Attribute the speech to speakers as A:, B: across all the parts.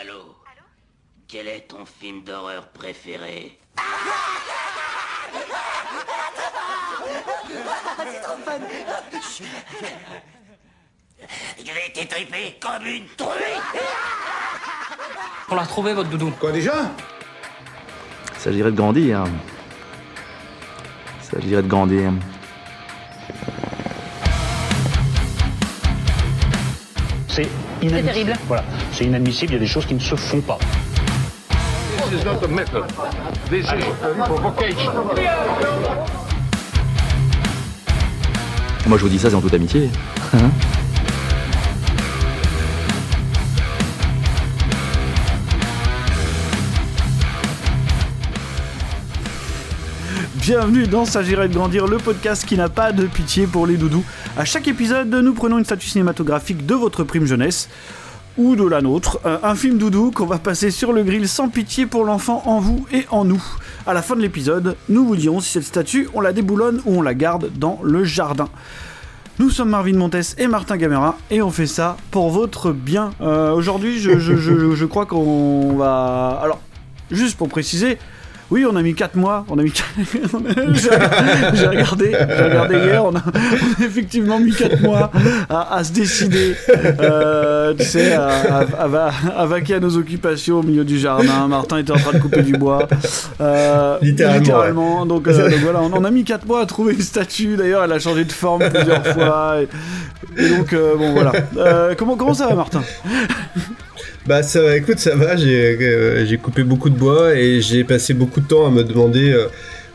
A: Allô Quel est ton film d'horreur préféré
B: C'est trop fun
A: Je vais t'étriper comme une truie
C: On l'a retrouvé votre doudou.
D: Quoi déjà
E: Il s'agirait de grandir. Il s'agirait de grandir.
F: C'est inadmissible.
G: terrible.
F: Voilà, c'est inadmissible, il y a des choses qui ne se font pas.
D: This is not a method. This is a provocation.
E: Moi je vous dis ça, c'est en toute amitié. Hein
H: Bienvenue dans S'agirait de grandir, le podcast qui n'a pas de pitié pour les doudous. À chaque épisode, nous prenons une statue cinématographique de votre prime jeunesse ou de la nôtre, un film doudou qu'on va passer sur le grill sans pitié pour l'enfant en vous et en nous. À la fin de l'épisode, nous vous dirons si cette statue, on la déboulonne ou on la garde dans le jardin. Nous sommes Marvin Montes et Martin Gamera et on fait ça pour votre bien. Euh, Aujourd'hui, je crois qu'on va... Alors, juste pour préciser, oui, on a mis 4 mois, on a mis 4... j'ai j'ai regardé, j'ai regardé hier, on a, on a effectivement mis 4 mois à, à se décider, euh, tu sais, à, à- à va- à vaquer à nos occupations au milieu du jardin. Martin était en train de couper du bois. Euh,
I: Littéralement,
H: littéralement. Donc, euh, donc voilà, on, on a mis 4 mois à trouver une statue, d'ailleurs, elle a changé de forme plusieurs fois. Et, et donc, bon, voilà. Comment, comment ça va, Martin?
I: Bah ça va, écoute, ça va, j'ai euh, j'ai coupé beaucoup de bois et j'ai passé beaucoup de temps à me demander euh,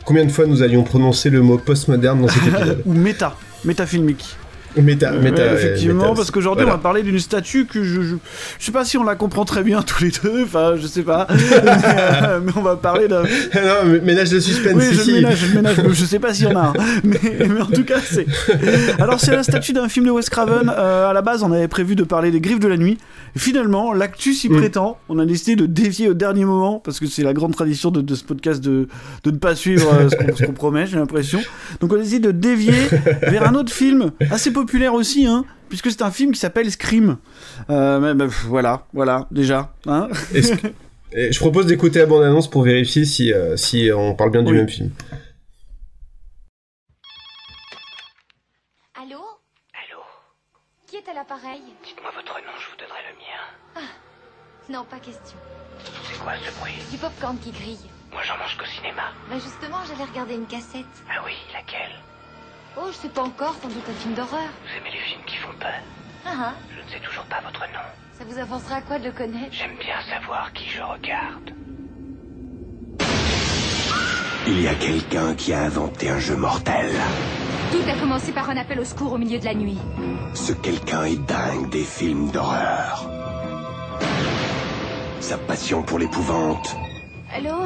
I: combien de fois nous allions prononcer le mot postmoderne dans cet épisode.
H: Ou méta, métafilmique.
I: Méta,
H: Ouais,
I: méta,
H: effectivement,
I: méta,
H: parce qu'aujourd'hui
I: voilà.
H: on va parler d'une statue que je, je je sais pas si on la comprend très bien tous les deux, enfin je sais pas, mais, euh, mais on va parler d'un.
I: non, mais ménage de suspense
H: Oui, je
I: ici.
H: le ménage, je ménage, je sais pas s'il y en a un, mais, mais en tout cas c'est. Alors c'est la statue d'un film de Wes Craven. euh, à la base on avait prévu de parler des Griffes de la nuit. Finalement l'actu s'y
I: Mm.
H: prétend. On a décidé de dévier au dernier moment parce que c'est la grande tradition de, de ce podcast de, de ne pas suivre euh, ce qu'on ce qu'on promet, j'ai l'impression. Donc on a décidé de dévier vers un autre film assez populaire aussi, hein, puisque c'est un film qui s'appelle Scream. Euh, bah, voilà, voilà, déjà. Hein
I: Est-ce que- et je propose d'écouter la bande-annonce pour vérifier si, euh, si on parle bien du même film.
G: Allô
A: Allô
G: Qui est à l'appareil
A: Dites-moi votre nom, je vous donnerai le mien.
G: Non, pas question.
A: C'est quoi ce bruit
G: Du popcorn qui grille.
A: Moi j'en mange qu'au cinéma.
G: Bah justement, j'allais regarder une cassette.
A: Ah oui, laquelle?
G: Oh, je sais pas encore, sans doute un film d'horreur.
A: Vous aimez les films qui font peur
G: Ah ah,
A: Je ne sais toujours pas votre nom.
G: ça vous avancera à quoi de le connaître?
A: J'aime bien savoir qui je regarde.
J: Il y a quelqu'un qui a inventé un jeu mortel.
G: Tout a commencé par un appel au secours au milieu de la nuit.
J: Ce quelqu'un est dingue des films d'horreur. Sa passion pour l'épouvante
G: Allô?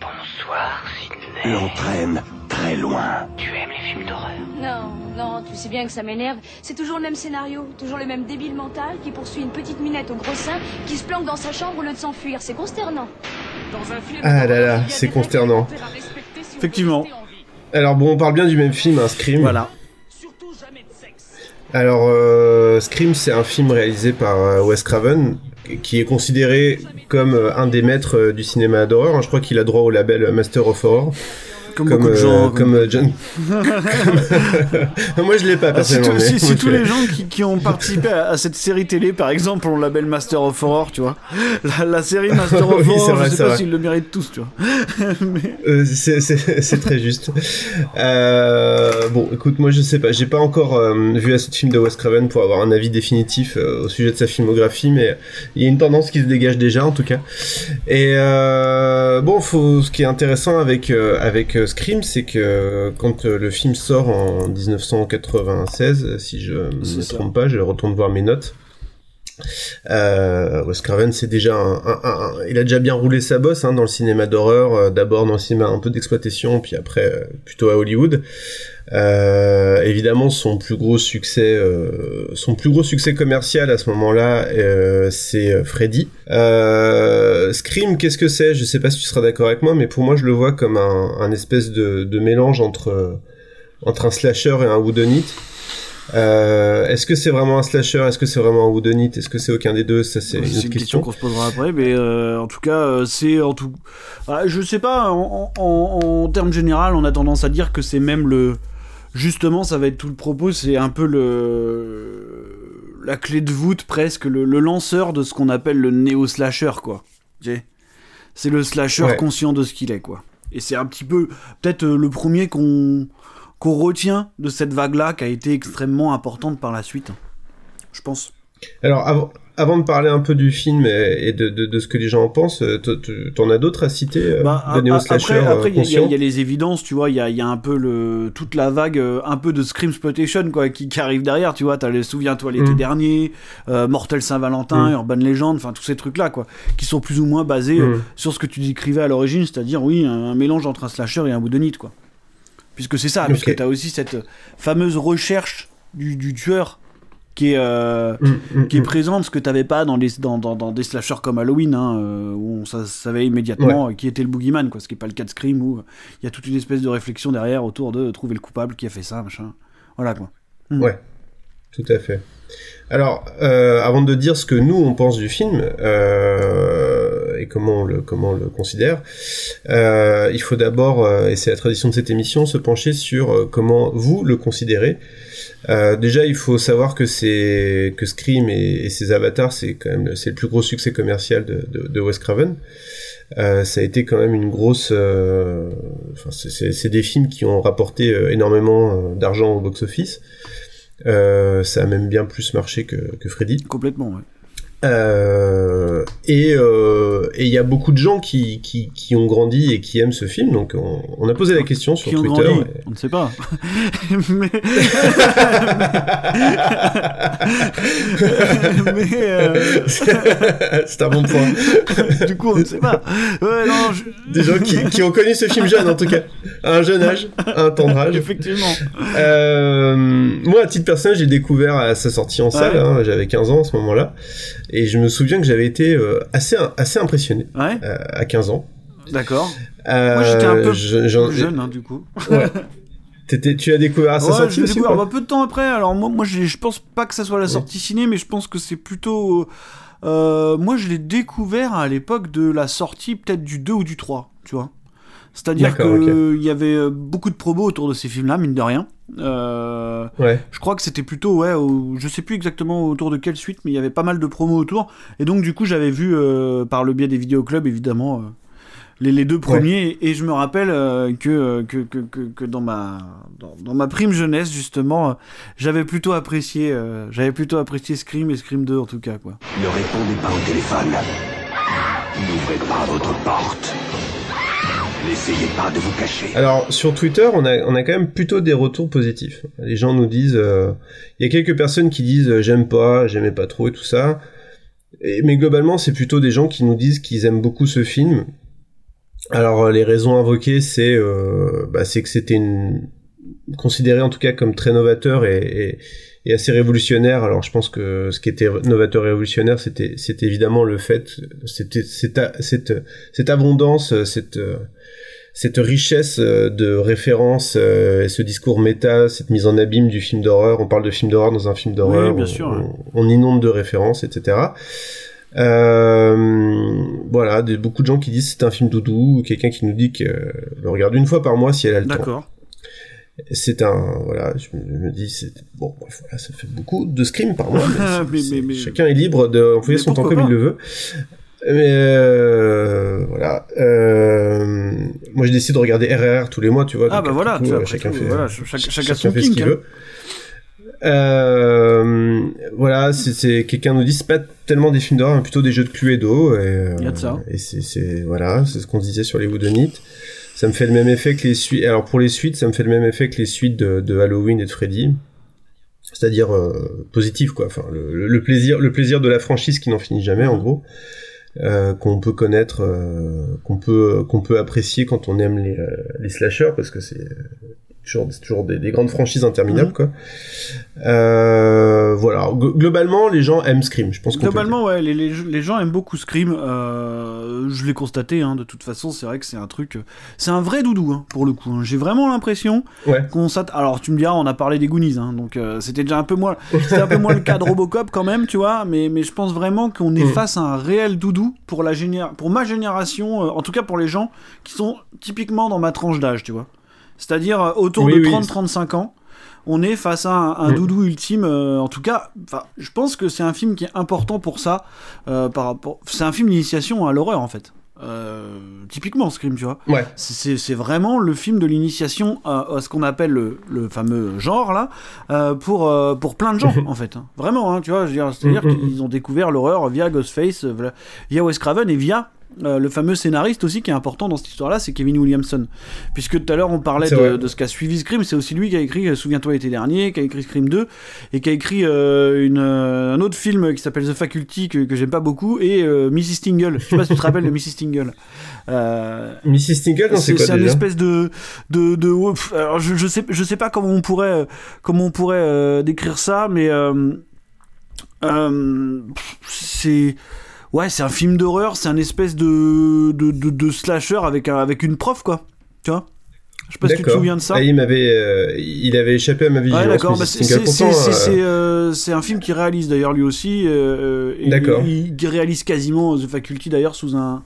A: Bonsoir, Sidney.
J: l'entraîne très loin.
A: Tu aimes les films d'horreur?
K: Non, non, tu sais bien que ça m'énerve. C'est toujours le même scénario, toujours le même débile mental qui poursuit une petite minette au gros sein qui se planque dans sa chambre au lieu de s'enfuir. C'est consternant. Dans un film
I: Ah là là, c'est consternant.
H: Effectivement.
I: Alors bon, on parle bien du même film, un Scream.
H: Voilà.
I: Alors, euh, Scream, c'est un film réalisé par euh, Wes Craven, qui est considéré comme euh, un des maîtres euh, du cinéma d'horreur. hein. Je crois qu'il a droit au label Master of Horror.
H: Comme,
I: Comme,
H: beaucoup de
I: euh,
H: gens.
I: comme euh, John. Moi, je l'ai pas
H: Ah, si,
I: personnellement. mais-
H: si- si tous les gens qui, qui ont participé à, à cette série télé, par exemple, ont le label Master of Horror, tu vois. La, la série Master of
I: Oui,
H: Horror,
I: vrai,
H: je sais pas s'ils le méritent tous, tu vois. Mais-
I: Euh, c'est- très juste. Euh, bon, écoute, moi je sais pas, j'ai pas encore euh, vu assez de films de Wes Craven pour avoir un avis définitif euh, au sujet de sa filmographie, mais il y a une tendance qui se dégage déjà en tout cas. Et euh, bon, faut, ce qui est intéressant avec euh, avec euh, Scream, c'est que quand euh, le film sort en 1996, euh, si je
H: C'est
I: me trompe pas, je retourne voir mes notes. Euh, Wes Craven, c'est déjà un, un- un- un- il a déjà bien roulé sa bosse hein, dans le cinéma d'horreur, euh, d'abord dans le cinéma un peu d'exploitation, puis après euh, plutôt à Hollywood. Euh, évidemment, son plus gros succès, euh, son plus gros succès commercial à ce moment-là, euh, c'est euh, Freddy. Euh, Scream, qu'est-ce que c'est? Je sais pas si tu seras d'accord avec moi, mais pour moi, je le vois comme un, un espèce de, de mélange entre entre un slasher et un whodunit. Euh, est-ce que c'est vraiment un slasher? Est-ce que c'est vraiment un whodunit Est-ce que c'est aucun des deux? Ça, c'est une autre
H: une
I: question.
H: question qu'on se posera après, mais euh, en tout cas, euh, c'est en tout. Ah, je sais pas, en, en, en termes général, on a tendance à dire que c'est même le. Justement, ça va être tout le propos, c'est un peu le. La clé de voûte, presque, le, le lanceur de ce qu'on appelle le néo-slasher, quoi. C'est le slasher
I: Ouais.
H: conscient de ce qu'il est, quoi. Et c'est un petit peu, peut-être euh, le premier qu'on qu'on retient de cette vague-là, qui a été extrêmement importante par la suite. Je pense.
I: Alors, avant, avant de parler un peu du film et, et de, de, de ce que les gens en pensent, euh, t'en as d'autres à citer euh,
H: Bah,
I: de néo-slasher
H: après,
I: euh,
H: il y a- y, les évidences, tu vois, il y a, il y a un peu le, toute la vague, un peu de Scream Exploitation, quoi, qui, qui arrive derrière, tu vois, t'as les, souviens-toi l'été
I: Mm.
H: dernier, euh, Mortel Saint-Valentin,
I: Mm.
H: Urban Legend, enfin, tous ces trucs-là, quoi, qui sont plus ou moins basés
I: Mm.
H: sur ce que tu décrivais à l'origine, c'est-à-dire, oui, un, un mélange entre un slasher et un whodunit, quoi. Puisque c'est ça,
I: Ok.
H: puisque t'as aussi cette fameuse recherche du, du tueur qui est, euh,
I: Mm, mm,
H: qui est
I: mm.
H: présente, ce que t'avais pas dans, les, dans, dans, dans des slashers comme Halloween, hein, euh, où on sa- savait immédiatement euh, qui était le boogeyman, quoi, ce qui est pas le cas de Scream, où il y a toute une espèce de réflexion derrière autour de trouver le coupable qui a fait ça, machin. Voilà, quoi. Mm.
I: Ouais, tout à fait. Alors, euh, avant de dire ce que nous on pense du film euh, et comment on le considère, euh, il faut d'abord, et c'est la tradition de cette émission, se pencher sur comment vous le considérez. Déjà, il faut savoir que Scream et, ses avatars, c'est le- plus gros succès commercial de, Wes Craven. Ça a été quand même une grosse. c'est- des films qui ont rapporté énormément d'argent au box-office. Euh, ça a même bien plus marché que, que Freddy.
H: Complètement, ouais.
I: Euh, et euh, et il y a beaucoup de gens qui, qui, qui ont grandi et qui aiment ce film. Donc on, on a posé la question sur
H: Qui
I: Twitter. et-
H: On ne sait pas. Mais... Mais, euh,
I: C'est un bon point.
H: du coup, on ne sait pas. Ouais, non, je-
I: Des gens qui, qui ont connu ce film jeune, en tout cas. À un jeune âge, à un tendre âge.
H: Effectivement.
I: Euh, moi, à titre personnel, j'ai découvert à sa sortie en salle.
H: Ouais.
I: hein, j'avais 15 ans à ce moment-là. Et je me souviens que j'avais été euh, assez, assez impressionné
H: Ouais,
I: euh, à 15 ans.
H: d'accord.
I: Euh,
H: Moi, j'étais un peu
I: je-
H: jeune, hein, du coup.
I: T'étais- tu as découvert à sa
H: Ouais,
I: sortie
H: j'ai
I: aussi
H: découvert
I: ou pas
H: bah, peu de temps après. Alors moi, je pense pas que ça soit la sortie ciné, mais je pense que c'est plutôt. euh, moi, je l'ai découvert à l'époque de la sortie peut-être du 2 ou du 3, tu vois. C'est-à-dire qu'il y avait beaucoup de promos autour de ces films-là, mine de rien. Euh,
I: Ouais.
H: je crois que c'était plutôt, ouais, au- je sais plus exactement autour de quelle suite, mais il y avait pas mal de promos autour. Et donc, du coup, j'avais vu, euh, par le biais des vidéoclubs, évidemment, euh, les, les deux premiers. Et je me rappelle euh, que, que, que, que, que dans, ma, dans, dans ma prime jeunesse, justement, euh, j'avais plutôt apprécié, euh, j'avais plutôt apprécié Scream et Scream 2, en tout cas, quoi.
J: Ne répondez pas au téléphone. N'ouvrez pas votre porte. N'essayez pas de vous cacher.
I: Alors sur Twitter, on a, on a quand même plutôt des retours positifs. Les gens nous disent, euh, il y a quelques personnes qui disent euh, j'aime pas, j'aimais pas trop et tout ça. Mais globalement, c'est plutôt des gens qui nous disent qu'ils aiment beaucoup ce film. Alors euh, les raisons invoquées, c'est euh, bah, que c'était considéré en tout cas comme très novateur et, et assez révolutionnaire. Alors je pense que ce qui était novateur et révolutionnaire, c'était c'était évidemment le fait, c'était cette cette cette abondance, cette cette richesse de références, et ce discours méta, cette mise en abîme du film d'horreur. On parle de film d'horreur dans un film d'horreur.
H: Oui, bien
I: on-
H: sûr,
I: On,
H: ouais.
I: on inonde de références, etc. Euh, voilà, beaucoup de gens qui disent c'est un film doudou, ou quelqu'un qui nous dit que euh, le regarde une fois par mois si elle a le temps.
H: D'accord.
I: C'est un voilà, je me, je dis c'est bon, bref, voilà, ça fait beaucoup de scream par mois. mais
H: Mais- mais-
I: Chacun est libre d'employer
H: Mais
I: son temps comme il le veut. Mais euh, voilà, euh, moi j'ai décidé de regarder RRR tous les mois, tu vois.
H: Ah bah voilà, vois,
I: euh, chacun
H: tout,
I: fait,
H: voilà, chacun- chacun
I: chacun
H: son
I: fait ce qu'il
H: hein.
I: veut. Euh, voilà, c'est- quelqu'un nous dit c'est pas tellement des films d'horreur, mais plutôt des jeux de Cluedo. Et, euh,
H: Il y a de ça.
I: Et c'est voilà, c'est ce qu'on disait sur les Woodenites. Ça me fait le même effet que les suites. Alors pour les suites, ça me fait le même effet que les suites de, Halloween et de Freddy. C'est-à-dire euh, positif quoi. Enfin le, le- le plaisir, le plaisir de la franchise qui n'en finit jamais en gros. Euh, qu'on peut connaître, euh, qu'on peut qu'on peut apprécier quand on aime les, euh, les slashers parce que c'est toujours, c'est toujours des, des grandes franchises interminables, quoi. Euh, voilà. G- globalement, les gens aiment Scream. Je pense
H: Globalement, ouais, les, les, les gens aiment beaucoup Scream. Euh, je l'ai constaté, hein, de toute façon, c'est vrai que c'est un truc. C'est un vrai doudou, hein, pour le coup. hein. J'ai vraiment l'impression
I: Ouais.
H: qu'on s'att- Alors, tu me diras, on a parlé des Goonies, hein, donc euh, c'était déjà un peu moins. C'était un peu moins le cas de Robocop quand même, tu vois. Mais, mais je pense vraiment qu'on est
I: Mm.
H: face à un réel doudou pour, la géné- pour ma génération, en tout cas pour les gens qui sont typiquement dans ma tranche d'âge, tu vois. C'est-à-dire euh, autour
I: Oui,
H: de
I: oui.
H: 30-35 ans on est face à un, un
I: Mm.
H: doudou ultime. euh, en tout cas, je pense que c'est un film qui est important pour ça. euh, par rapport, c'est un film d'initiation à l'horreur en fait. Euh, typiquement Scream, tu vois.
I: Ouais.
H: C'est- vraiment le film de l'initiation à, à ce qu'on appelle le, le fameux genre là, euh, pour, euh, pour plein de gens en fait. hein. Vraiment, hein, tu vois. C'est-à-dire
I: Mm, mm,
H: qu'ils ont découvert l'horreur via Ghostface, via Wes Craven et via euh, le fameux scénariste aussi qui est important dans cette histoire-là, c'est Kevin Williamson. Puisque tout à l'heure on parlait de, de ce qu'a suivi Scream, c'est aussi lui qui a écrit euh, Souviens-toi l'été dernier, qui a écrit Scream 2, et qui a écrit euh, une, euh, un autre film qui s'appelle The Faculty que, que j'aime pas beaucoup, et Mrs. Tingle. Je sais pas si tu te rappelles de Mrs. Tingle.
I: Mrs. Tingle, c'est quoi
H: c'est un espèce de de, de ouais, pff, alors je, je sais je sais pas comment on pourrait comment on pourrait décrire ça mais c'est ouais c'est un film d'horreur c'est un espèce de de, de, de slasher avec un, avec une prof quoi tu vois? Je sais pas si tu te souviens de ça
I: Ah, il m'avait, euh, il avait échappé à ma vigilance.
H: Ouais, d'accord. Bah, c'est
I: euh,
H: euh, c'est un film qui réalise d'ailleurs lui aussi. euh, et
I: D'accord.
H: Il, il réalise quasiment The Faculty d'ailleurs sous un.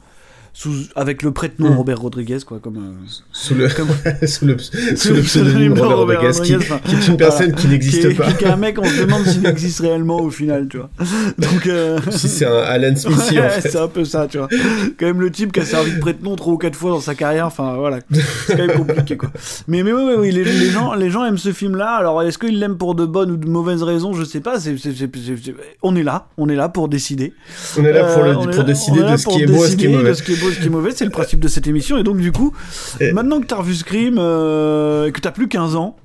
H: Sous, avec le prête-nom
I: Mm.
H: Robert Rodriguez, quoi, comme. euh,
I: sous le,
H: comme-
I: sous le, sous le pseudonyme
H: de
I: Robert Rodriguez, qui,
H: enfin,
I: qui est une personne
H: voilà.
I: qui n'existe
H: Qui
I: pas.
H: Qui est un mec, on se demande s'il existe réellement au final, tu vois. Donc. euh,
I: si c'est un Alan Smithy, en
H: Ouais,
I: fait.
H: c'est un peu ça, tu vois. Quand même le type qui a servi de prête-nom trois ou quatre fois dans sa carrière, enfin voilà, c'est quand même compliqué quoi. Mais mais oui, oui, oui, les, les gens, les gens aiment ce film-là. Alors est-ce qu'ils l'aiment pour de bonnes ou de mauvaises raisons, je sais pas. On est là, on est là pour décider.
I: On est là pour, le-
H: Euh,
I: pour
H: là-
I: décider de ce qui est beau et ce qui est mauvais.
H: Qui est beau et ce qui est mauvais. C'est le principe de cette émission. Et donc du coup, maintenant que t'as revu Scream, euh, et que t'as plus 15 ans,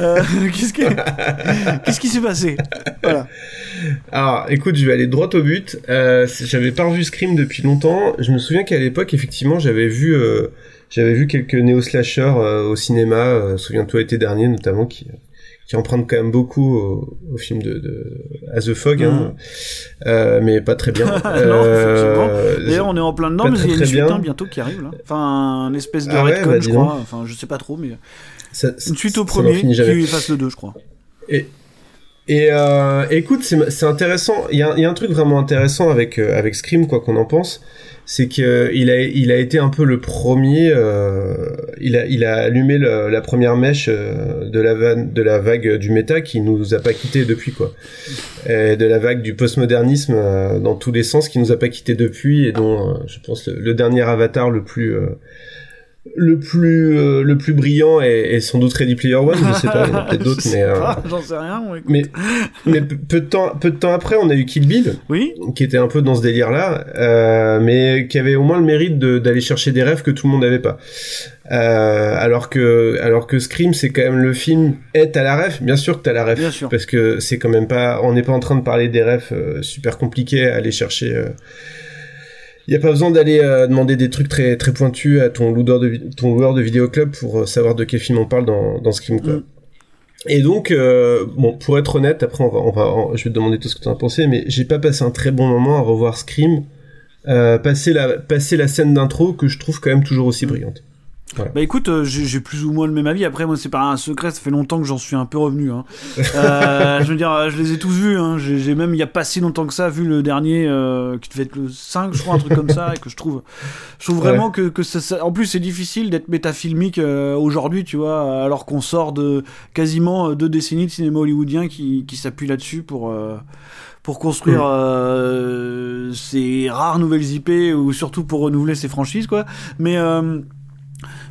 H: euh, qu'est-ce qui, qu'est-ce qui s'est passé? Voilà.
I: Alors, écoute, je vais aller droit au but. Euh, j'avais pas revu Scream depuis longtemps. Je me souviens qu'à l'époque, effectivement, j'avais vu, j'avais vu quelques néo-slashers au cinéma. Souviens-toi, l'été dernier, notamment, qui, qui empruntent quand même beaucoup au, au film de, de As the Fog, hein. Euh, mais pas très bien. Euh.
H: D'ailleurs, on est en plein dedans, mais il y a une suite
I: bien.
H: hein, bientôt qui arrive là. Enfin, un espèce de
I: Ah ouais, bah,
H: je crois. Enfin, je sais pas trop, mais
I: ça-
H: une suite au premier qui efface le 2, je crois.
I: Et, et euh, écoute, c'est intéressant. Il y, y a un truc vraiment intéressant avec avec Scream, quoi qu'on en pense, c'est que il a il a été un peu le premier. euh, il a il a allumé la première mèche euh, de la de la vague du méta qui nous a pas quitté depuis quoi. Et de la vague du postmodernisme euh, dans tous les sens qui nous a pas quitté depuis et dont je pense le, le dernier avatar le plus le plus euh, le plus brillant est, est sans doute Ready Player One je sais pas il y en a peut-être d'autres mais euh,
H: J'en sais rien,
I: mais, mais peu de temps, peu de temps après, on a eu Kill Bill,
H: Oui
I: qui était un peu dans ce délire-là, euh, mais qui avait au moins le mérite de- d'aller chercher des rêves que tout le monde n'avait pas. Euh, alors que, alors que Scream, c'est quand même le film est à la rêve. Bien sûr que t'as la rêve,
H: Bien sûr.
I: parce que c'est quand même pas, on n'est pas en train de parler des rêves euh, super compliqués à aller chercher. Il y a pas besoin d'aller euh, demander des trucs très très pointus à ton loueur de ton loueur de vidéoclub pour euh, savoir de quel film on parle dans dans Scream quoi.
H: Mm.
I: Et donc euh, bon pour être honnête après on va on va on- je vais te demander tout ce que tu en as pensé mais j'ai pas passé un très bon moment à revoir Scream euh, passer la passer la scène d'intro que je trouve quand même toujours aussi brillante.
H: Bah écoute, euh, j'ai plus ou moins le même avis. Après, moi, c'est pas un secret, ça fait longtemps que j'en suis un peu revenu. Hein. Euh, je veux dire, je les ai tous vus. Hein. J'ai même, il y a pas si longtemps que ça, vu le dernier, euh, qui devait être le 5, je crois, un truc comme ça, et que je trouve, je trouve vraiment que, que ça, ça- En plus, c'est difficile d'être métafilmique aujourd'hui, tu vois, alors qu'on sort de quasiment deux décennies de cinéma hollywoodien qui, qui s'appuie là-dessus pour. pour construire ces rares nouvelles IP ou surtout pour renouveler ses franchises quoi mais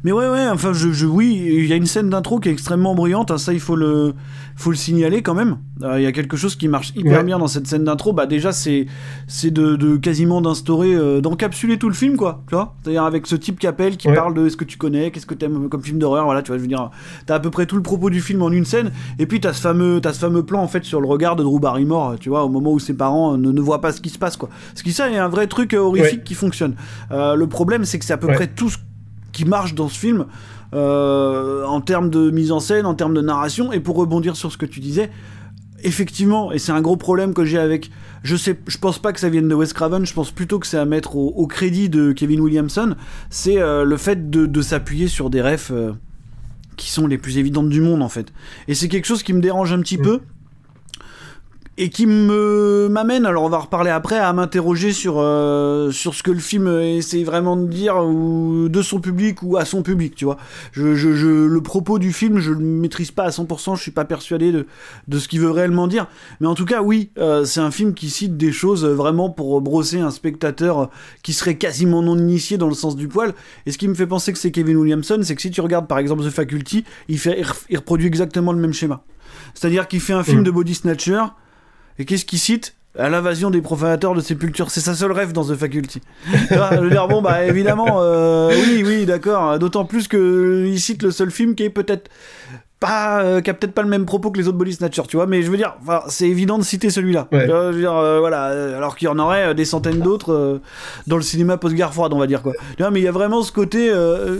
H: mais ouais, ouais, enfin, je, je, oui, il y a une scène d'intro qui est extrêmement brillante, hein, ça il faut le, faut le signaler quand même. Euh, Il y a quelque chose qui marche hyper
I: Ouais.
H: bien dans cette scène d'intro. Bah, déjà, c'est, c'est de, de quasiment d'instaurer, euh, d'encapsuler tout le film, quoi, tu vois. C'est-à-dire avec ce type qui appelle, qui
I: Ouais.
H: parle de ce que tu connais, qu'est-ce que t'aimes comme film d'horreur, voilà, tu vois, je veux dire, t'as à peu près tout le propos du film en une scène, et puis t'as ce fameux, t'as ce fameux plan, en fait, sur le regard de Drew Barrymore, tu vois, au moment où ses parents euh, ne, ne voient pas ce qui se passe, quoi. Ce qui, ça, est un vrai truc horrifique
I: Ouais.
H: qui fonctionne. Euh, le problème, c'est que c'est à peu près tout ce qui marche dans ce film. euh, en termes de mise en scène, en termes de narration. Et pour rebondir sur ce que tu disais, effectivement, et c'est un gros problème que j'ai avec. Je sais, je pense pas que ça vienne de Wes Craven, je pense plutôt que c'est à mettre au, au crédit de Kevin Williamson. C'est euh, le fait de, de s'appuyer sur des refs euh, qui sont les plus évidentes du monde en fait. Et c'est quelque chose qui me dérange un petit peu et qui me m'amène, alors on va reparler après, à m'interroger sur, euh, sur ce que le film essaie vraiment de dire, ou de son public ou à son public, tu vois. Je, je, je- le propos du film, je le maîtrise pas à 100%, je suis pas persuadé de, de ce qu'il veut réellement dire. Mais en tout cas, oui, euh, c'est un film qui cite des choses vraiment pour brosser un spectateur qui serait quasiment non initié dans le sens du poil. Et ce qui me fait penser que c'est Kevin Williamson, c'est que si tu regardes par exemple The Faculty, il, fait, il reproduit exactement le même schéma. C'est-à-dire qu'il fait un film
I: Mm.
H: de body snatcher, et qu'est-ce qu'il cite à l'invasion des profanateurs de sépultures. C'est sa seule rêve dans The Faculty. Je veux dire, bon, bah évidemment, euh, oui, oui, d'accord. D'autant plus que il cite le seul film qui est peut-être pas, euh, qui a peut-être pas le même propos que les autres Body Snatchers, tu vois. Mais je veux dire, enfin, c'est évident de citer celui-là.
I: Ouais.
H: Je veux dire, euh, voilà. euh, Alors qu'il y en aurait euh, des centaines d'autres euh, dans le cinéma post-guerre froide, on va dire quoi. Vois, mais il y a vraiment ce côté, euh,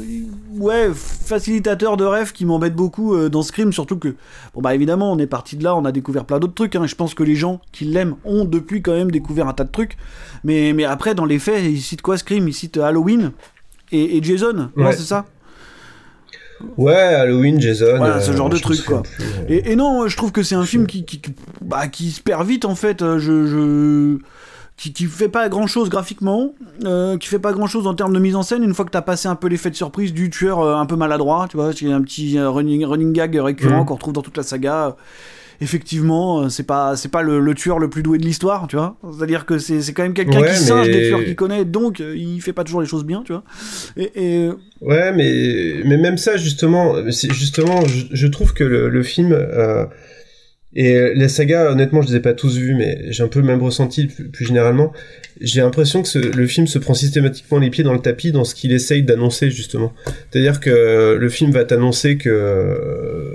H: ouais, facilitateur de rêve qui m'embête beaucoup dans Scream, surtout que, bon bah évidemment, on est parti de là, on a découvert plein d'autres trucs. Hein, et je pense que les gens qui l'aiment ont depuis quand même découvert un tas de trucs. Mais, mais après, dans les faits, ils citent quoi Scream? Ils citent Halloween et, et Jason, non,
I: Ouais.
H: c'est ça?
I: Ouais, Halloween, Jason.
H: Voilà, ce
I: euh,
H: genre de truc, quoi.
I: plus, euh.
H: Et, et non, je trouve que c'est un film qui, qui, bah, qui se perd vite en fait. Euh, Je, je... Qui, qui fait pas grand chose graphiquement, euh, qui fait pas grand chose en termes de mise en scène. Une fois que t'as passé un peu l'effet de surprise du tueur euh, un peu maladroit, tu vois, c'est un petit running, running gag récurrent
I: Mhm.
H: qu'on retrouve dans toute la saga. Effectivement, euh, c'est pas c'est pas le, le tueur le plus doué de l'histoire, tu vois. C'est-à-dire que c'est c'est quand même quelqu'un
I: Ouais,
H: qui singe des tueurs qu'il connaît, donc euh, il fait pas toujours les choses bien, tu vois. Et, et,
I: Ouais, mais, mais même ça, justement, justement, je, je trouve que le, le film, euh, et les sagas, honnêtement, je les ai pas tous vus, mais j'ai un peu le même ressenti plus, plus généralement. J'ai l'impression que ce- le film se prend systématiquement les pieds dans le tapis dans ce qu'il essaye d'annoncer, justement. C'est-à-dire que le film va t'annoncer que,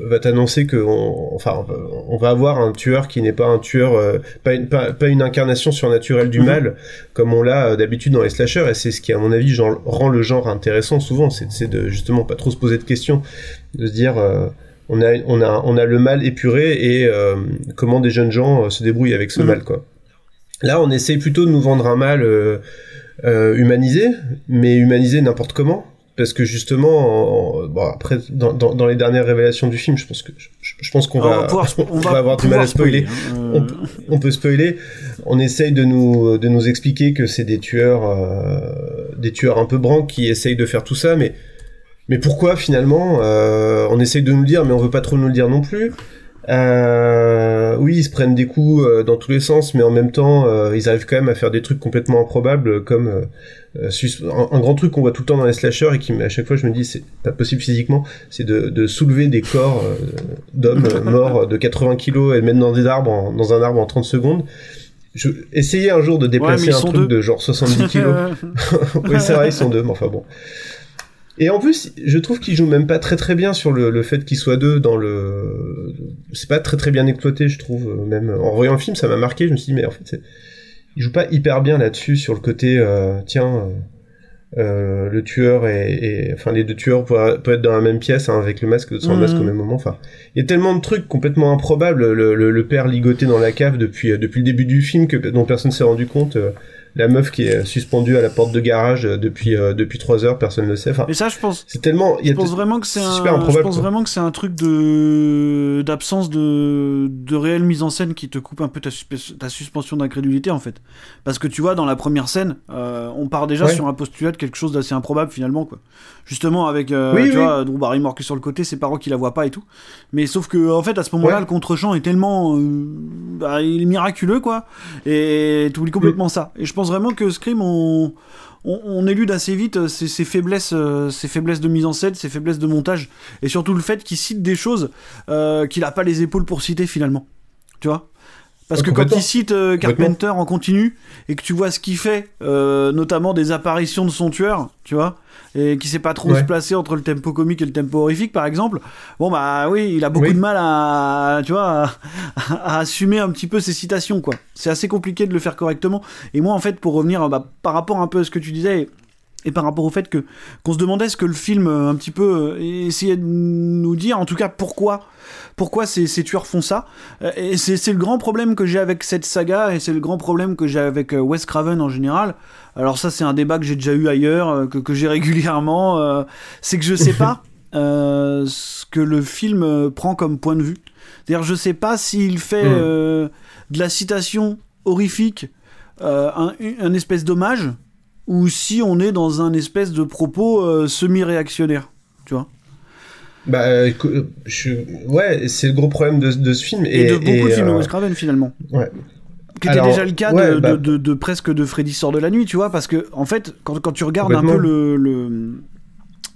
I: va t'annoncer que, on, enfin, on va avoir un tueur qui n'est pas un tueur, euh, pas, une, pas, pas une incarnation surnaturelle du
H: Mhm.
I: mal, comme on l'a euh, d'habitude dans les slashers, et c'est ce qui, à mon avis, genre, rend le genre intéressant souvent, c'est c'est de justement pas trop se poser de questions, de se dire, euh, on a, on a, on a le mal épuré et comment des jeunes gens se débrouillent avec ce
H: Mhm.
I: mal, quoi. Là, on essaye plutôt de nous vendre un mal humanisé, mais humanisé n'importe comment. Parce que justement, en- en- bon, après, dans, dans, dans les dernières révélations du film, je pense que je, je pense qu'on
H: on
I: va,
H: va pouvoir, on va
I: avoir du mal à spoiler.
H: hein.
I: On, peut- on peut spoiler. On essaye de nous de nous expliquer que c'est des tueurs, euh, des tueurs un peu branques qui essayent de faire tout ça, mais mais pourquoi finalement euh, On essaye de nous le dire, mais on veut pas trop nous le dire non plus. Euh, oui, ils se prennent des coups euh, dans tous les sens, mais en même temps, euh, ils arrivent quand même à faire des trucs complètement improbables, comme euh, un, un grand truc qu'on voit tout le temps dans les slashers et qui, à chaque fois, je me dis, c'est pas possible physiquement, c'est de, de soulever des corps euh, d'hommes morts de 80 kilos et de mettre dans des arbres, en- dans un arbre en 30 secondes. Je, essayez un jour de
H: Ouais,
I: déplacer
H: ils
I: un truc
H: deux.
I: de genre 70 kilos. oui, c'est vrai, ils sont deux, mais enfin bon. Et en plus, je trouve qu'ils jouent même pas très très bien sur le, le fait qu'ils soient deux dans le. C'est pas très très bien exploité, je trouve. euh, Même en voyant le film, ça m'a marqué. Je me suis dit, mais en fait, ils jouent pas hyper bien là-dessus sur le côté. euh, tiens, euh, euh, le tueur et, et- enfin les deux tueurs peuvent, peuvent être dans la même pièce hein, avec le masque sans le
H: Mhm.
I: masque au même moment. Enfin, il y a tellement de trucs complètement improbables. Le, le, le père ligoté dans la cave depuis depuis le début du film que dont personne s'est rendu compte. La meuf qui est suspendue à la porte de garage euh, depuis euh, depuis trois heures, personne ne le sait. Enfin,
H: Et ça, je pense.
I: c'est tellement.
H: Je
I: a
H: pense vraiment que c'est un. Je pense
I: quoi.
H: vraiment que c'est un truc de d'absence de de réelle mise en scène qui te coupe un peu ta, ta suspension d'incrédulité en fait. Parce que tu vois dans la première scène, euh, on part déjà
I: Ouais.
H: sur un postulat de quelque chose d'assez improbable finalement quoi. Justement avec euh,
I: Oui,
H: tu
I: oui.
H: vois Drew Barrymore qui est sur le côté, ses parents qui la voient pas et tout. Mais sauf que en fait à ce moment-là
I: Ouais.
H: le contre-champ est tellement bah, il est miraculeux quoi. Et tu oublies complètement ça. Et je pense vraiment que Scream on on, on élude assez vite euh, ses, ses faiblesses, euh, ses faiblesses de mise en scène, ses faiblesses de montage, et surtout le fait qu'il cite des choses euh, qu'il a pas les épaules pour citer finalement. Tu vois? Parce que quand il cite euh, Carpenter en continu et que tu vois ce qu'il fait, euh, notamment des apparitions de son tueur, tu vois, et qui sait pas trop
I: Ouais.
H: se placer entre le tempo comique et le tempo horrifique, par exemple. Bon bah oui, il a beaucoup
I: Oui.
H: de mal à, tu vois, à, à assumer un petit peu ses citations, quoi. C'est assez compliqué de le faire correctement. Et moi, en fait, pour revenir bah, par rapport un peu à ce que tu disais, et par rapport au fait que qu'on se demandait ce que le film euh, un petit peu euh, essayait de nous dire, en tout cas pourquoi pourquoi ces, ces tueurs font ça. Euh, Et c'est le grand problème que j'ai avec cette saga et c'est le grand problème que j'ai avec Wes Craven en général. Alors ça c'est un débat que j'ai déjà eu ailleurs, que, que j'ai régulièrement. euh, c'est que je sais pas euh, ce que le film prend comme point de vue. C'est-à-dire je sais pas s'il fait
I: Mm.
H: euh, de la citation horrifique, un, un espèce d'hommage, ou si on est dans un espèce de propos euh, semi-réactionnaire. Tu vois
I: Bah, je... ouais, c'est le gros problème de, de ce film.
H: et,
I: Et,
H: de beaucoup de films de
I: euh,
H: Wes Craven finalement.
I: Ouais.
H: Qui était
I: Alors,
H: déjà le cas
I: ouais,
H: de,
I: bah-
H: de, presque de Freddy sort de la nuit, tu vois, parce que en fait, quand, quand tu regardes un peu le, le,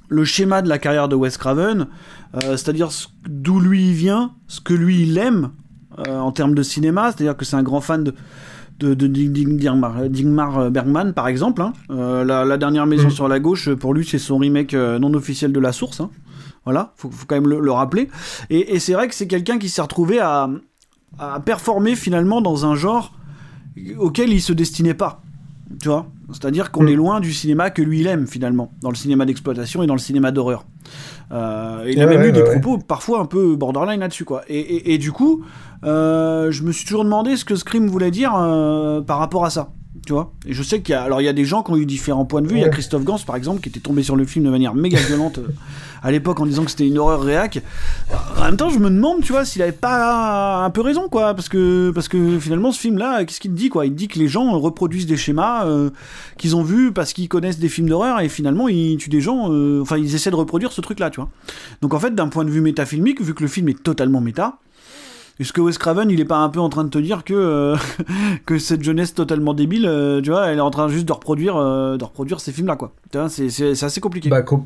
H: le schéma de la carrière de Wes Craven, euh, c'est-à-dire ce- d'où lui il vient, ce que lui il aime euh, en termes de cinéma, c'est-à-dire que c'est un grand fan de de, de Ding- Ding- Dingmar, Dingmar Bergman par exemple. hein. Euh, la, la dernière maison
I: Mm.
H: sur la gauche, pour lui, c'est son remake euh, non officiel de La Source. hein. Voilà, faut, faut quand même le, le rappeler. Et, et c'est vrai que c'est quelqu'un qui s'est retrouvé à, à performer finalement dans un genre auquel il se destinait pas. Tu vois? C'est-à-dire qu'on
I: Mm.
H: est loin du cinéma que lui il aime finalement, dans le cinéma d'exploitation et dans le cinéma d'horreur. Euh, il a
I: Ouais,
H: même
I: ouais,
H: eu des
I: ouais.
H: propos parfois un peu borderline là-dessus quoi. Et, et- et du coup, euh, je me suis toujours demandé ce que Scream voulait dire euh, par rapport à ça. Tu vois? Et je sais qu'il y a alors il y a des gens qui ont eu différents points de vue. Il y a. Christophe Gans par exemple qui était tombé sur le film de manière méga violente euh, à l'époque en disant que c'était une horreur réac. En même temps, je me demande, tu vois, s'il avait pas un peu raison, quoi, parce que parce que finalement, ce film-là, qu'est-ce qu'il dit, quoi? Il dit que les gens reproduisent des schémas euh, qu'ils ont vus parce qu'ils connaissent des films d'horreur et finalement ils tuent des gens. euh, Enfin, ils essaient de reproduire ce truc-là, tu vois? Donc en fait, d'un point de vue métafilmique, vu que le film est totalement méta. Est-ce que Wes Craven, il est pas un peu en train de te dire que euh, que cette jeunesse totalement débile, euh, tu vois, elle est en train juste de reproduire euh, de reproduire ces films-là, quoi. C'est assez compliqué.
I: Bah, com-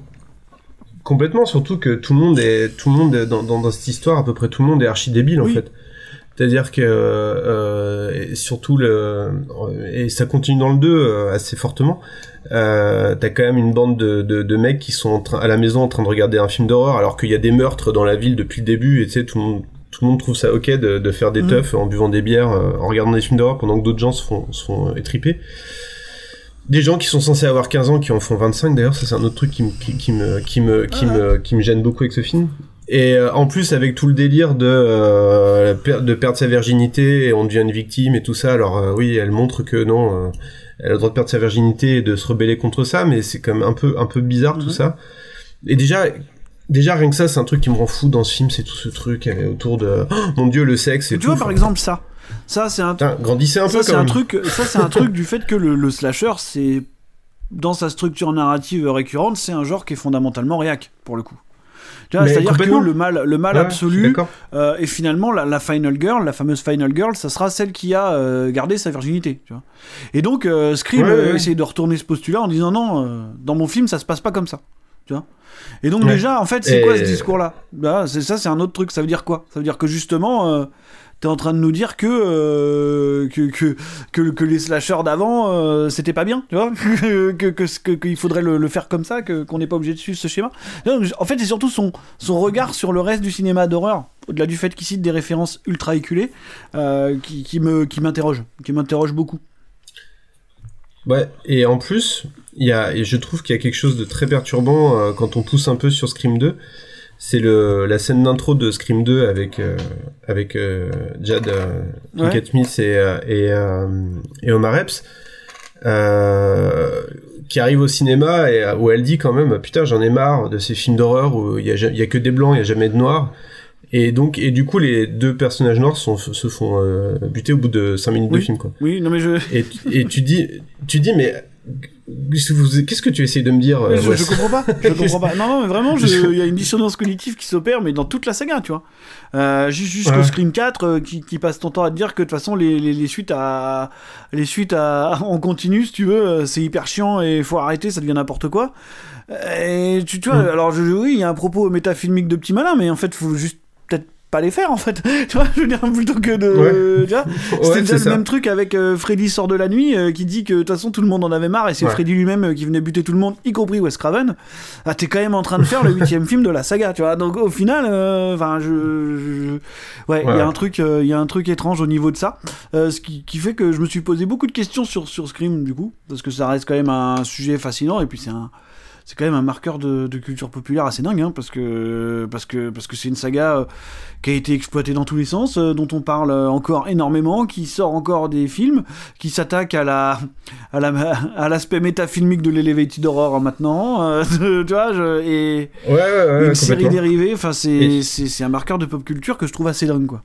I: complètement, surtout que tout le monde est, tout le monde est- dans, dans, dans cette histoire, à peu près tout le monde est archi débile en fait. C'est-à-dire que euh, et surtout le et ça continue dans le 2 euh, assez fortement. Euh, T'as quand même une bande de, de, de mecs qui sont en train, à la maison en train de regarder un film d'horreur alors qu'il y a des meurtres dans la ville depuis le début et tu sais tout le monde tout le monde trouve ça ok de, de faire des teufs en buvant des bières euh, en regardant des films d'horreur pendant que d'autres gens se font se font euh, étriper. Des gens qui sont censés avoir 15 ans qui en font 25 d'ailleurs, ça c'est un autre truc qui me qui, qui me qui me qui me qui me gêne beaucoup avec ce film. Et euh, en plus avec tout le délire de euh, de perdre sa virginité et on devient une victime et tout ça. Alors euh, oui, elle montre que non, elle a le droit de perdre sa virginité et de se rebeller contre ça, mais c'est quand même un peu un peu bizarre tout
H: Mhm.
I: ça. Et déjà déjà rien que ça, c'est un truc qui me rend fou dans ce film, c'est tout ce truc autour de oh, mon dieu le sexe et
H: tu
I: tout.
H: vois, par exemple, ça. Ça, c'est un,
I: putain, grandissez un
H: ça,
I: peu
H: un truc, ça, c'est un truc du fait que le, le slasher, c'est dans sa structure narrative récurrente, c'est un genre qui est fondamentalement réac pour le coup. C'est-à-dire que le mal, le mal
I: Ouais,
H: absolu, euh, et finalement la, la final girl, la fameuse final girl, ça sera celle qui a euh, gardé sa virginité. Tu vois. Et donc euh, Scream
I: Ouais,
H: euh,
I: ouais.
H: de retourner ce postulat en disant non, dans mon film ça se passe pas comme ça. Tu vois. Et donc
I: Ouais.
H: déjà, en fait, c'est
I: Et-
H: quoi ce discours-là? Bah, c'est ça, c'est un autre truc. Ça veut dire quoi? Ça veut dire que justement, euh, t'es en train de nous dire que euh, que, que, que que les slashers d'avant, euh, c'était pas bien, tu vois? Que qu'il faudrait le, le faire comme ça, qu'on n'est pas obligé de suivre ce schéma? En fait, c'est surtout son son regard sur le reste du cinéma d'horreur, au-delà du fait qu'il cite des références ultra éculées, euh, qui, qui me qui m'interroge, qui m'interroge beaucoup.
I: Ouais, et en plus, il y a, et je trouve qu'il y a quelque chose de très perturbant euh, quand on pousse un peu sur Scream 2. C'est le la scène d'intro de Scream 2 avec euh, avec euh, Jad euh,
H: Ouais.
I: Smith et euh, et, euh, et Omar Epps euh, qui arrive au cinéma et euh, où elle dit quand même putain j'en ai marre de ces films d'horreur où il y a ja- il y a que des blancs il y a jamais de noirs et donc et du coup les deux personnages noirs sont, se font euh, buter au bout de 5 minutes
H: Oui.
I: de film quoi
H: Oui, non mais je
I: et, et tu dis, tu dis, mais qu'est-ce que tu essayes de me dire euh,
H: je, je comprends pas, je comprends pas. Non, non, mais vraiment, il y a une dissonance cognitive qui s'opère, mais dans toute la saga, tu vois. Euh, ju- Jusqu'au
I: Ouais.
H: Scream 4, euh, qui, qui passe ton temps à te dire que de toute façon, les, les, les suites à, les suites à, en continu, si tu veux, euh, c'est hyper chiant et faut arrêter, ça devient n'importe quoi. Euh, Et tu, tu vois,
I: Mm.
H: alors je, oui, il y a un propos métafilmique de petit malin, mais en fait, faut juste pas les faire en fait. tu vois, je veux dire, plutôt que de.
I: Ouais.
H: Tu vois,
I: Ouais,
H: C'était déjà
I: ça.
H: le même truc avec euh, Freddy sort de la nuit euh, qui dit que de toute façon tout le monde en avait marre et c'est
I: Ouais.
H: Freddy lui-même euh, qui venait buter tout le monde, y compris Wes Craven. Ah, t'es quand même en train de faire le huitième film de la saga, tu vois. Donc au final, enfin, je, je- ouais, il y a un truc, il y a un truc étrange au niveau de ça, ce qui, qui fait que je me suis posé beaucoup de questions sur sur Scream du coup, parce que ça reste quand même un sujet fascinant et puis c'est un c'est quand même un marqueur de, de culture populaire assez dingue, hein, parce que parce que parce que c'est une saga euh, qui a été exploitée dans tous les sens, euh, dont on parle euh, encore énormément, qui sort encore des films, qui s'attaque à la à la à l'aspect métafilmique de l'elevated horror maintenant, euh, tu vois, je- et
I: Ouais, ouais, ouais,
H: une série dérivée. Enfin, c'est c'est c'est un marqueur de pop culture que je trouve assez dingue, quoi.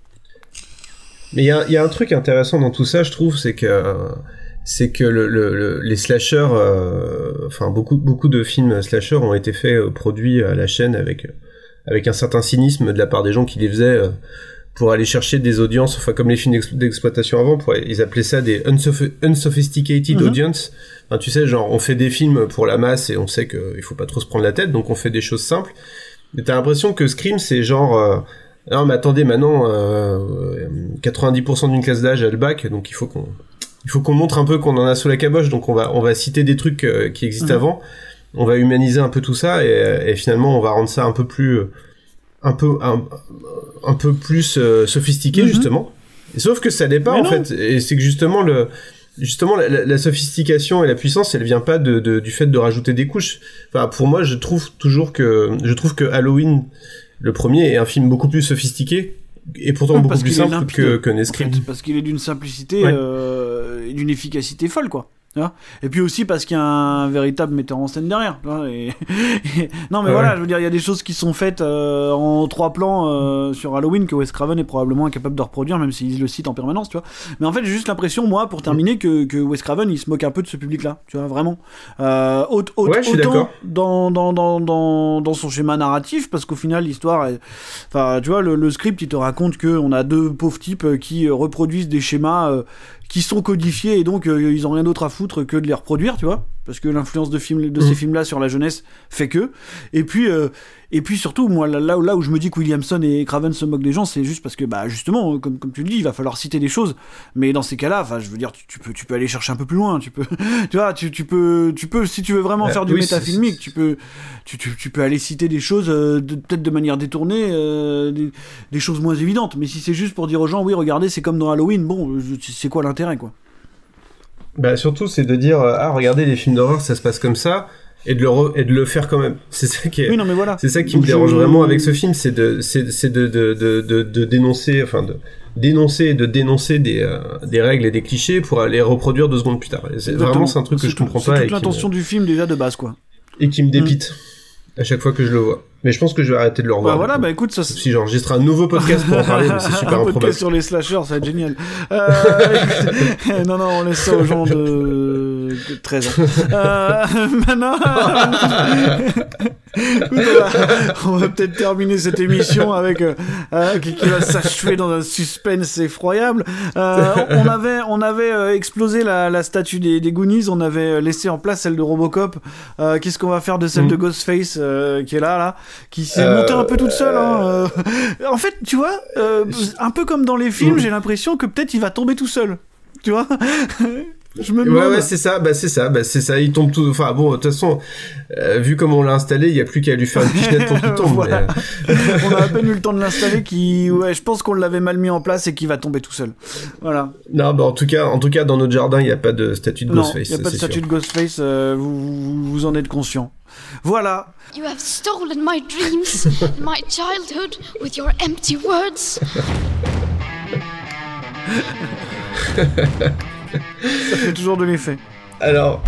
I: Mais il y a, il y a un truc intéressant dans tout ça, je trouve, c'est que c'est que le, le- le- les slashers, euh, enfin beaucoup beaucoup de films slashers ont été faits euh, produits à la chaîne avec euh, avec un certain cynisme de la part des gens qui les faisaient euh, pour aller chercher des audiences, enfin comme les films d'ex- d'exploitation avant, pour, ils appelaient ça des unsoph- unsophisticated
H: Mhm.
I: audience. Enfin, tu sais, genre on fait des films pour la masse et on sait qu'il faut pas trop se prendre la tête, donc on fait des choses simples. Mais t'as l'impression que Scream c'est genre euh, non mais attendez maintenant euh, 90% d'une classe d'âge a le bac donc il faut qu'on il faut qu'on montre un peu qu'on en a sous la caboche donc on va on va citer des trucs euh, qui existent avant on va humaniser un peu tout ça et, et finalement on va rendre ça un peu plus euh, un peu un, un peu plus euh, sophistiqué
H: Mhm.
I: justement sauf que ça l'est pas
H: Mais
I: en
H: non.
I: fait et c'est que justement le justement la, la- la sophistication et la puissance elle vient pas de, de- du fait de rajouter des couches enfin pour moi je trouve toujours que je trouve que Halloween le premier est un film beaucoup plus sophistiqué et pourtant beaucoup plus simple
H: limpide,
I: que, que
H: en
I: Nescript.
H: fait, parce qu'il est d'une simplicité
I: Ouais.
H: euh, d'une efficacité folle, quoi. Et puis aussi parce qu'il y a un véritable metteur en scène derrière. et- et- non mais
I: Ouais.
H: voilà, je veux dire, il y a des choses qui sont faites euh, en trois plans euh, sur Halloween que Wes Craven est probablement incapable de reproduire, même s'il le cite en permanence, tu vois. Mais en fait, j'ai juste l'impression, moi, pour terminer, que, que Wes Craven, il se moque un peu de ce public-là, tu vois, vraiment. Euh, aut- aut-
I: Ouais, je suis
H: autant dans, dans, dans, dans, dans son schéma narratif, parce qu'au final, l'histoire, est- enfin, tu vois, le, le script, il te raconte que on a deux pauvres types qui reproduisent des schémas euh, qui sont codifiés et donc euh, ils ont rien d'autre à foutre que de les reproduire, tu vois, parce que l'influence de, film, de ces
I: Mhm.
H: films-là sur la jeunesse fait que. Et puis, euh, et puis surtout, moi, là, là, où- là où je me dis que Williamson et Craven se moquent des gens, c'est juste parce que, bah, justement, euh, comme, comme tu le dis, il va falloir citer des choses. Mais dans ces cas-là, je veux dire, tu, tu peux, tu peux aller chercher un peu plus loin. Tu peux, tu vois, tu, tu peux, tu peux, si tu veux vraiment
I: Euh,
H: faire du
I: oui,
H: métafilmique, tu peux, tu, peux aller citer des choses, euh, de- peut-être de manière détournée, des, des choses moins évidentes. Mais si c'est juste pour dire aux gens, oui, regardez, c'est comme dans Halloween, bon, c'est quoi l'intérêt, quoi?
I: Bah surtout c'est de dire euh, ah regardez les films d'horreur ça se passe comme ça et de le re- et de le faire quand même. C'est ça qui est
H: Oui, non, mais voilà.
I: c'est ça qui
H: Donc
I: me dérange
H: je-
I: vraiment avec ce film, c'est de c'est c'est de de, de de de dénoncer enfin de dénoncer et de dénoncer des euh, des règles et des clichés pour aller reproduire deux secondes plus tard. C'est vraiment c'est un truc que je comprends
H: c'est
I: pas et
H: toute
I: qui,
H: l'intention
I: me,
H: du film déjà de base, quoi.
I: et qui me dépite à chaque fois que je le vois. Mais je pense que je vais arrêter de le revoir.
H: Bah voilà,
I: du coup.
H: bah écoute, ça.
I: si j'enregistre un nouveau podcast pour en parler, mais c'est super
H: un
I: improbable.
H: podcast sur les slashers, ça va être génial. Euh, non, non, on laisse ça aux gens de, de 13 ans. Euh, maintenant, Écoute, on va, peut-être terminer cette émission avec euh, euh, qui, qui va s'achever dans un suspense effroyable. Euh, on avait, on avait euh, explosé la, la statue des, des Goonies, on avait laissé en place celle de Robocop. Euh, Qu'est-ce qu'on va faire de celle
I: Mm.
H: de Ghostface euh, qui est là, là, qui s'est
I: Euh,
H: montée un peu toute seule. Hein, euh. En fait, tu vois, euh, un peu comme dans les films,
I: Mm.
H: j'ai l'impression que peut-être il va tomber tout seul. Tu vois? Je me
I: Ouais, ouais, c'est ça, bah c'est ça, bah c'est ça, il tombe tout. Enfin bon, de toute façon, euh, vu comme on l'a installé, il y a plus qu'à lui faire une pichenette pour qu'il tombe.
H: Voilà.
I: mais, euh,
H: on a à peine eu le temps de l'installer qui ouais je pense qu'on l'avait mal mis en place et qu'il va tomber tout seul voilà
I: Non, bah en tout cas, en tout cas, dans notre jardin, il n'y a pas de statue de
H: non
I: Ghostface.
H: il n'y a pas de statue
I: sûr.
H: de Ghostface euh, vous, vous, vous en êtes conscient voilà
B: You have stolen my dreams, my childhood, with your empty words.
H: ça fait toujours de l'effet
I: Alors,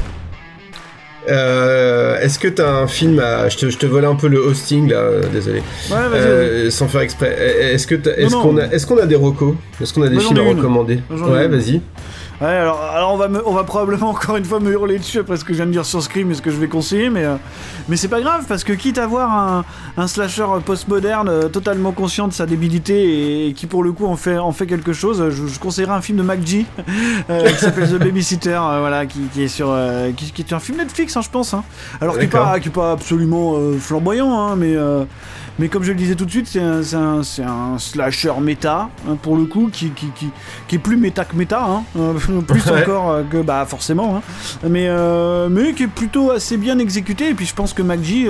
I: euh, est-ce que t'as un film à... Je te, je te vole un peu le hosting là, désolé.
H: ouais.
I: Euh, sans faire exprès. Est-ce que t'as- est-ce
H: Non,
I: qu'on a, est-ce qu'on a des recos? Est-ce qu'on a des
H: j'en
I: films à recommander?
H: Ai
I: Ouais, vas-y.
H: Ouais, alors, alors on, va me- on va probablement encore une fois me hurler dessus après ce que je viens de dire sur Scream et ce que je vais conseiller, mais, euh, mais c'est pas grave parce que quitte à voir un, un slasher postmoderne euh, totalement conscient de sa débilité et, et qui pour le coup en fait, en fait quelque chose, je, je conseillerais un film de MacG euh, qui s'appelle The Babysitter, euh, voilà, qui, qui est sur, euh, qui, qui est un film Netflix, hein, je pense. hein. Alors qui est pas, qui est pas absolument euh, flamboyant, hein, mais. Mais comme je le disais tout de suite, c'est un, slasher méta, hein, pour le coup, qui, qui, qui, qui est plus méta que méta, hein, euh, plus
I: Ouais.
H: encore euh, que, bah forcément, hein, mais, euh, mais qui est plutôt assez bien exécuté. Et puis je pense que MacG,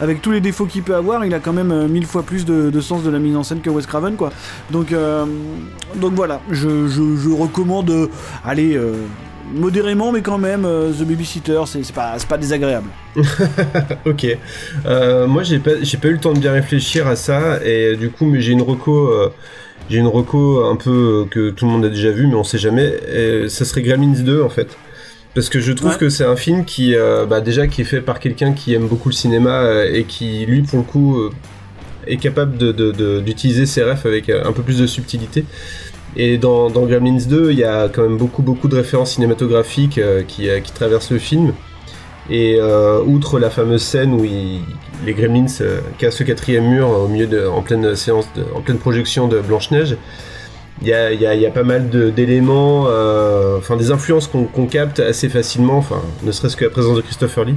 H: avec tous les défauts qu'il peut avoir, il a quand même mille fois plus de, de sens de la mise en scène que Wes Craven, quoi. Donc, euh, donc voilà, je, je, je recommande, allez, modérément, mais quand même, euh, The Babysitter, c'est c'est pas, pas désagréable.
I: ok. Euh, moi, j'ai pas, j'ai pas eu le temps de bien réfléchir à ça, et du coup, mais j'ai une reco, euh, j'ai une reco un peu que tout le monde a déjà vu, mais on sait jamais. Et ça serait Gremlins 2 en fait, parce que je trouve
H: Ouais.
I: que c'est un film qui, bah, déjà, qui est fait par quelqu'un qui aime beaucoup le cinéma et qui, lui, pour le coup, est capable de- de- de- d'utiliser ses refs avec un peu plus de subtilité. Et dans, Gremlins 2, il y a quand même beaucoup beaucoup de références cinématographiques euh, qui, euh, qui traversent le film. Et euh, outre la fameuse scène où les Gremlins cassent le quatrième mur au milieu en pleine séance, en pleine projection de Blanche Neige, il y a, pas mal d'éléments, enfin des influences qu'on qu'on capte assez facilement, enfin ne serait-ce que la présence de Christopher Lee.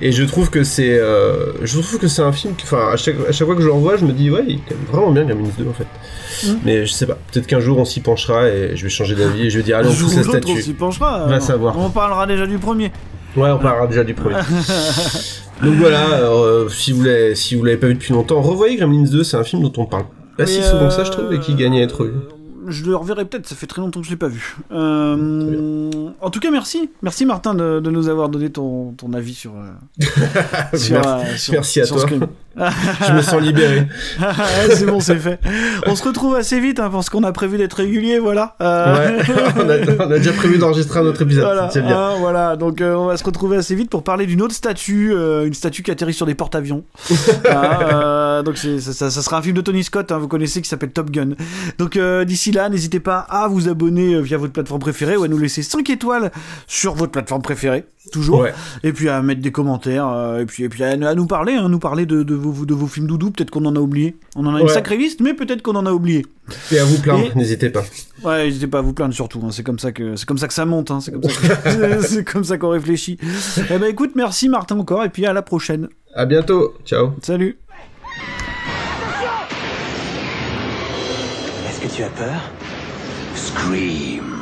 I: Et je trouve que c'est, euh, je trouve que c'est un film, qui- enfin à chaque, à chaque fois que je le revois, je me dis ouais, il est quand même vraiment bien Gremlins 2 en fait.
H: Mhm.
I: Mais je sais pas, peut-être qu'un jour on s'y penchera et je vais changer d'avis et je vais dire pousse
H: ou
I: la
H: l'autre, on
I: statue.
H: s'y penchera.
I: Va
H: euh,
I: savoir.
H: On parlera déjà du premier.
I: Ouais, on parlera déjà du premier. Donc voilà, euh, si vous l'avez si vous l'avez pas vu depuis longtemps, revoyez Gremlins 2, c'est un film dont on parle pas si souvent que ça,
H: euh,
I: je trouve, et qui gagne à être vu.
H: Je le reverrai peut-être, ça fait très longtemps que je l'ai pas vu. Euh, en tout cas, merci. Merci Martin de, de nous avoir donné ton, ton avis sur, euh, sur,
I: Merci-
H: euh, sur-
I: merci à
H: sur
I: toi. Je me sens libéré.
H: C'est bon, c'est fait. On se retrouve assez vite hein, parce qu'on a prévu d'être régulier, voilà. Euh,
I: Ouais, on, a, on a déjà prévu d'enregistrer un autre épisode,
H: Voilà,
I: c'est bien.
H: hein, voilà. donc on va se retrouver assez vite pour parler d'une autre statue, une statue qui atterrit sur des porte-avions. Hein, donc ça, ça- ça sera un film de Tony Scott, hein, vous connaissez, qui s'appelle Top Gun. Donc d'ici là, n'hésitez pas à vous abonner euh, via votre plateforme préférée ou à nous laisser 5 étoiles sur votre plateforme préférée, toujours.
I: Ouais.
H: Et puis à mettre des commentaires, euh, et puis, et puis à, à nous parler, hein, nous parler de, de, vos, de vos films doudou, peut-être qu'on en a oublié. On en a une sacrée liste, mais peut-être qu'on en a oublié.
I: Et à vous plaindre,
H: Et-
I: n'hésitez pas.
H: Ouais, n'hésitez pas à vous plaindre surtout. hein, C'est comme ça que c'est comme ça que ça monte. hein, C'est comme ça que- c'est comme ça qu'on réfléchit. Eh ben écoute, merci Martin encore et puis à la prochaine.
I: À bientôt, ciao.
H: Salut.
J: Tu peur? Scream.